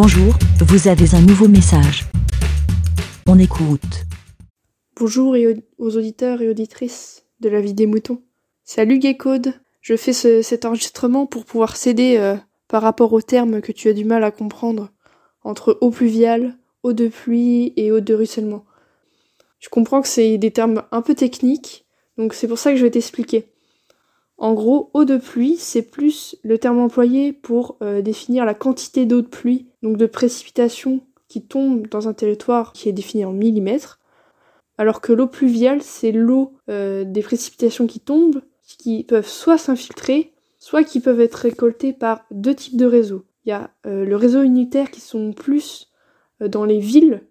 Bonjour, vous avez un nouveau message. On écoute. Bonjour aux auditeurs et auditrices de la vie des moutons. Salut Gaycode. Je fais ce- cet enregistrement pour pouvoir s'aider euh, par rapport aux termes que tu as du mal à comprendre entre eau pluviale, eau de pluie et eau de ruissellement. Je comprends que c'est des termes un peu techniques, donc c'est pour ça que je vais t'expliquer. En gros, eau de pluie, c'est plus le terme employé pour euh, définir la quantité d'eau de pluie, donc de précipitation qui tombe dans un territoire qui est défini en millimètres, alors que l'eau pluviale, c'est l'eau euh, des précipitations qui tombent, qui peuvent soit s'infiltrer, soit qui peuvent être récoltées par deux types de réseaux. Il y a euh, le réseau unitaire qui sont plus dans les villes,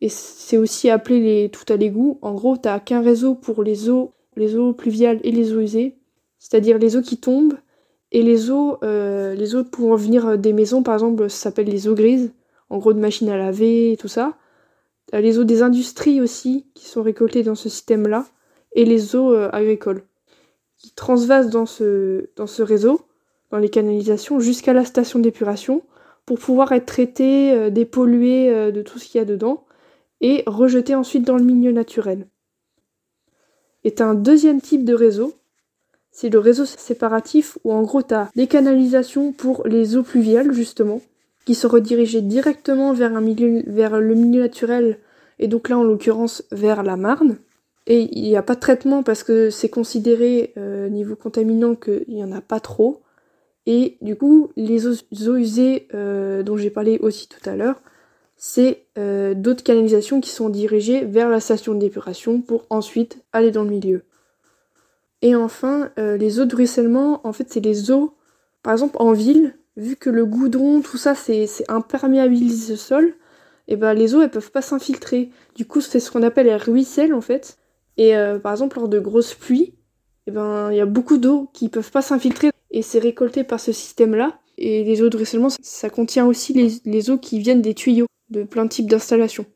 et c'est aussi appelé les tout à l'égout. En gros, t'as qu'un réseau pour les eaux, les eaux pluviales et les eaux usées, c'est-à-dire les eaux qui tombent et les eaux, euh, les eaux pouvant venir des maisons, par exemple, ça s'appelle les eaux grises, en gros de machines à laver et tout ça. T'as les eaux des industries aussi qui sont récoltées dans ce système-là et les eaux euh, agricoles qui transvasent dans ce, dans ce réseau, dans les canalisations, jusqu'à la station d'épuration pour pouvoir être traitées, euh, dépolluées euh, de tout ce qu'il y a dedans et rejetées ensuite dans le milieu naturel. T'as un deuxième type de réseau, c'est le réseau séparatif où en gros t'as des canalisations pour les eaux pluviales justement, qui sont redirigées directement vers, un milieu, vers le milieu naturel et donc là en l'occurrence vers la Marne. Et il n'y a pas de traitement parce que c'est considéré euh, niveau contaminant qu'il n'y en a pas trop. Et du coup, les eaux, usées euh, dont j'ai parlé aussi tout à l'heure, c'est euh, d'autres canalisations qui sont dirigées vers la station d'épuration pour ensuite aller dans le milieu. Et enfin, euh, les eaux de ruissellement, en fait, c'est les eaux, par exemple en ville, vu que le goudron, tout ça, c'est imperméabilise le sol, et ben les eaux, elles peuvent pas s'infiltrer. Du coup, c'est ce qu'on appelle les ruisselles, en fait. Et euh, par exemple, lors de grosses pluies, et ben il y a beaucoup d'eau qui peuvent pas s'infiltrer, et c'est récolté par ce système-là. Et les eaux de ruissellement, ça, contient aussi les, les eaux qui viennent des tuyaux de plein de types d'installations.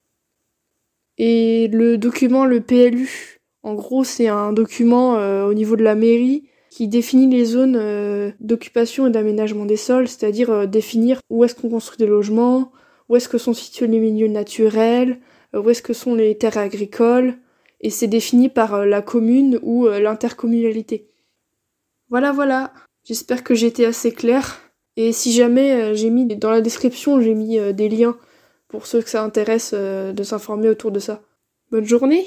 Et le document, le PLU, en gros, c'est un document euh, au niveau de la mairie qui définit les zones euh, d'occupation et d'aménagement des sols, c'est-à-dire euh, définir où est-ce qu'on construit des logements, où est-ce que sont situés les milieux naturels, euh, où est-ce que sont les terres agricoles, et c'est défini par la commune ou l'intercommunalité. Voilà, voilà. J'espère que j'ai été assez clair. Et si jamais j'ai mis dans la description, j'ai mis des liens pour ceux que ça intéresse de s'informer autour de ça. Bonne journée